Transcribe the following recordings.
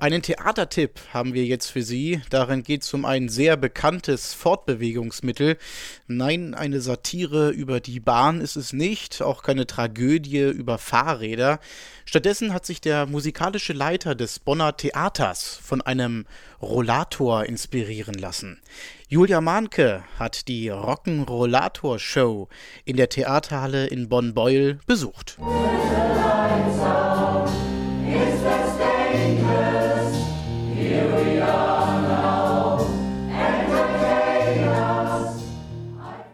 Einen Theatertipp haben wir jetzt für Sie. Darin geht es um ein sehr bekanntes Fortbewegungsmittel. Nein, eine Satire über die Bahn ist es nicht, auch keine Tragödie über Fahrräder. Stattdessen hat sich der musikalische Leiter des Bonner Theaters von einem Rollator inspirieren lassen. Julia Mahnke hat die Rock'n'Rollator Show in der Theaterhalle in Bonn-Beuel besucht.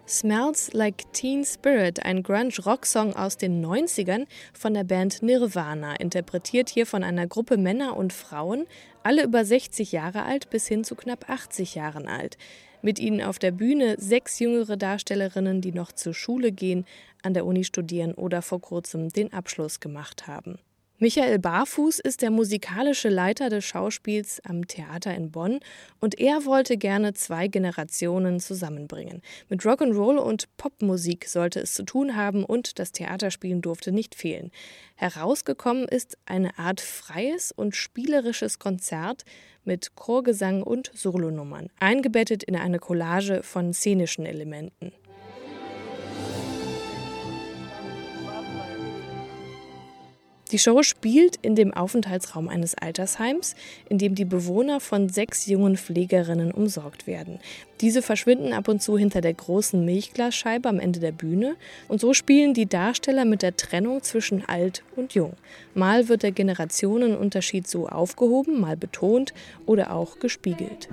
Smells Like Teen Spirit, ein Grunge-Rock-Song aus den 90ern von der Band Nirvana, interpretiert hier von einer Gruppe Männer und Frauen, alle über 60 Jahre alt bis hin zu knapp 80 Jahren alt. Mit ihnen auf der Bühne sechs jüngere Darstellerinnen, die noch zur Schule gehen, an der Uni studieren oder vor kurzem den Abschluss gemacht haben. Michael Barfuß ist der musikalische Leiter des Schauspiels am Theater in Bonn und er wollte gerne zwei Generationen zusammenbringen. Mit Rock'n'Roll und Popmusik sollte es zu tun haben und das Theaterspielen durfte nicht fehlen. Herausgekommen ist eine Art freies und spielerisches Konzert mit Chorgesang und Solonummern, eingebettet in eine Collage von szenischen Elementen. Die Show spielt in dem Aufenthaltsraum eines Altersheims, in dem die Bewohner von sechs jungen Pflegerinnen umsorgt werden. Diese verschwinden ab und zu hinter der großen Milchglasscheibe am Ende der Bühne und so spielen die Darsteller mit der Trennung zwischen alt und jung. Mal wird der Generationenunterschied so aufgehoben, mal betont oder auch gespiegelt.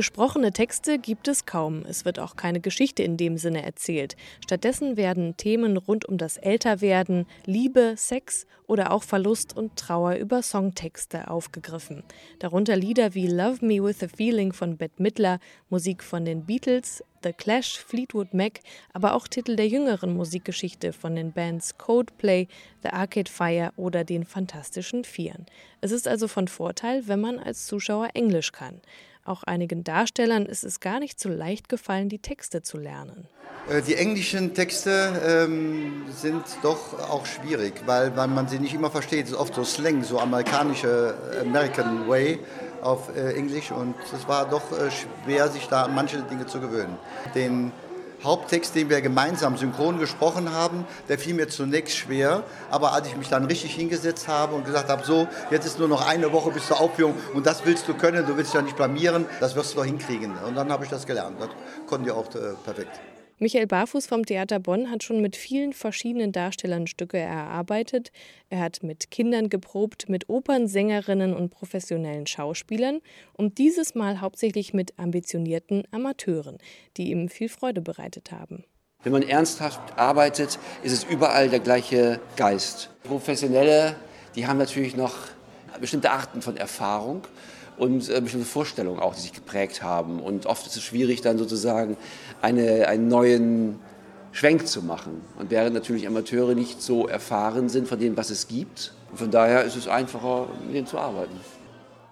Gesprochene Texte gibt es kaum. Es wird auch keine Geschichte in dem Sinne erzählt. Stattdessen werden Themen rund um das Älterwerden, Liebe, Sex oder auch Verlust und Trauer über Songtexte aufgegriffen. Darunter Lieder wie Love Me With a Feeling von Bette Midler, Musik von den Beatles, The Clash, Fleetwood Mac, aber auch Titel der jüngeren Musikgeschichte von den Bands Coldplay, The Arcade Fire oder den Fantastischen Vieren. Es ist also von Vorteil, wenn man als Zuschauer Englisch kann. Auch einigen Darstellern ist es gar nicht so leicht gefallen, die Texte zu lernen. Äh, die englischen Texte ähm, sind doch auch schwierig, weil, weil man sie nicht immer versteht. Es ist oft so Slang, so amerikanische American Way auf äh, Englisch und es war doch äh, schwer, sich da an manche Dinge zu gewöhnen. Den Haupttext, den wir gemeinsam synchron gesprochen haben, der fiel mir zunächst schwer. Aber als ich mich dann richtig hingesetzt habe und gesagt habe, so, jetzt ist nur noch eine Woche bis zur Aufführung und das willst du können, du willst ja nicht blamieren, das wirst du doch hinkriegen. Und dann habe ich das gelernt. Das konnte ich auch äh, perfekt. Michael Barfuß vom Theater Bonn hat schon mit vielen verschiedenen Darstellern Stücke erarbeitet. Er hat mit Kindern geprobt, mit Opernsängerinnen und professionellen Schauspielern und dieses Mal hauptsächlich mit ambitionierten Amateuren, die ihm viel Freude bereitet haben. Wenn man ernsthaft arbeitet, ist es überall der gleiche Geist. Professionelle, die haben natürlich noch bestimmte Arten von Erfahrung und äh, bestimmte Vorstellungen auch, die sich geprägt haben. Und oft ist es schwierig, dann sozusagen eine, einen neuen Schwenk zu machen. Und während natürlich Amateure nicht so erfahren sind von dem, was es gibt, von daher ist es einfacher, mit denen zu arbeiten.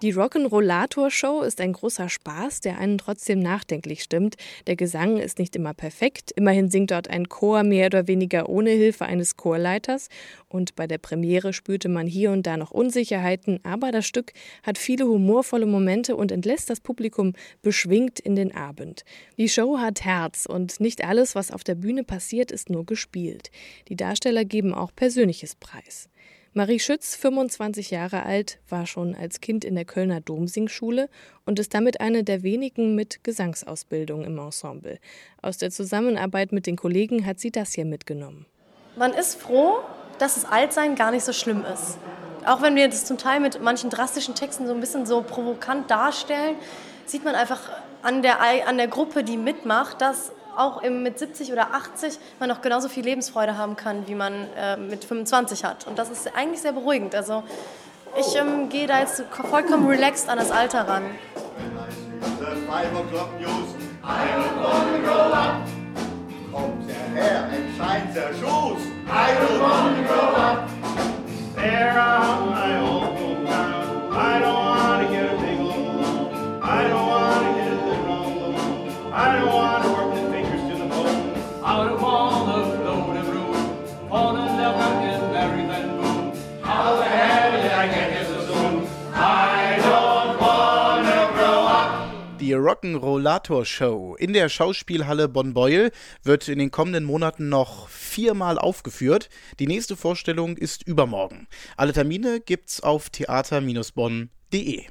Die Rock'n'Rollator-Show ist ein großer Spaß, der einen trotzdem nachdenklich stimmt. Der Gesang ist nicht immer perfekt. Immerhin singt dort ein Chor mehr oder weniger ohne Hilfe eines Chorleiters. Und bei der Premiere spürte man hier und da noch Unsicherheiten. Aber das Stück hat viele humorvolle Momente und entlässt das Publikum beschwingt in den Abend. Die Show hat Herz und nicht alles, was auf der Bühne passiert, ist nur gespielt. Die Darsteller geben auch Persönliches preis. Marie Schütz, 25 Jahre alt, war schon als Kind in der Kölner Domsingschule und ist damit eine der wenigen mit Gesangsausbildung im Ensemble. Aus der Zusammenarbeit mit den Kollegen hat sie das hier mitgenommen. Man ist froh, dass das Altsein gar nicht so schlimm ist. Auch wenn wir das zum Teil mit manchen drastischen Texten so ein bisschen so provokant darstellen, sieht man einfach an der, an der Gruppe, die mitmacht, dass auch mit 70 oder 80 man noch genauso viel Lebensfreude haben kann, wie man äh, mit 25 hat. Und das ist eigentlich sehr beruhigend. Also ich ähm, gehe da jetzt vollkommen relaxed an das Alter ran. I don't want to grow up. There on my Rock'n'Rollator Show in der Schauspielhalle Bonn-Beuel wird in den kommenden Monaten noch viermal aufgeführt. Die nächste Vorstellung ist übermorgen. Alle Termine gibt's auf theater-bonn.de.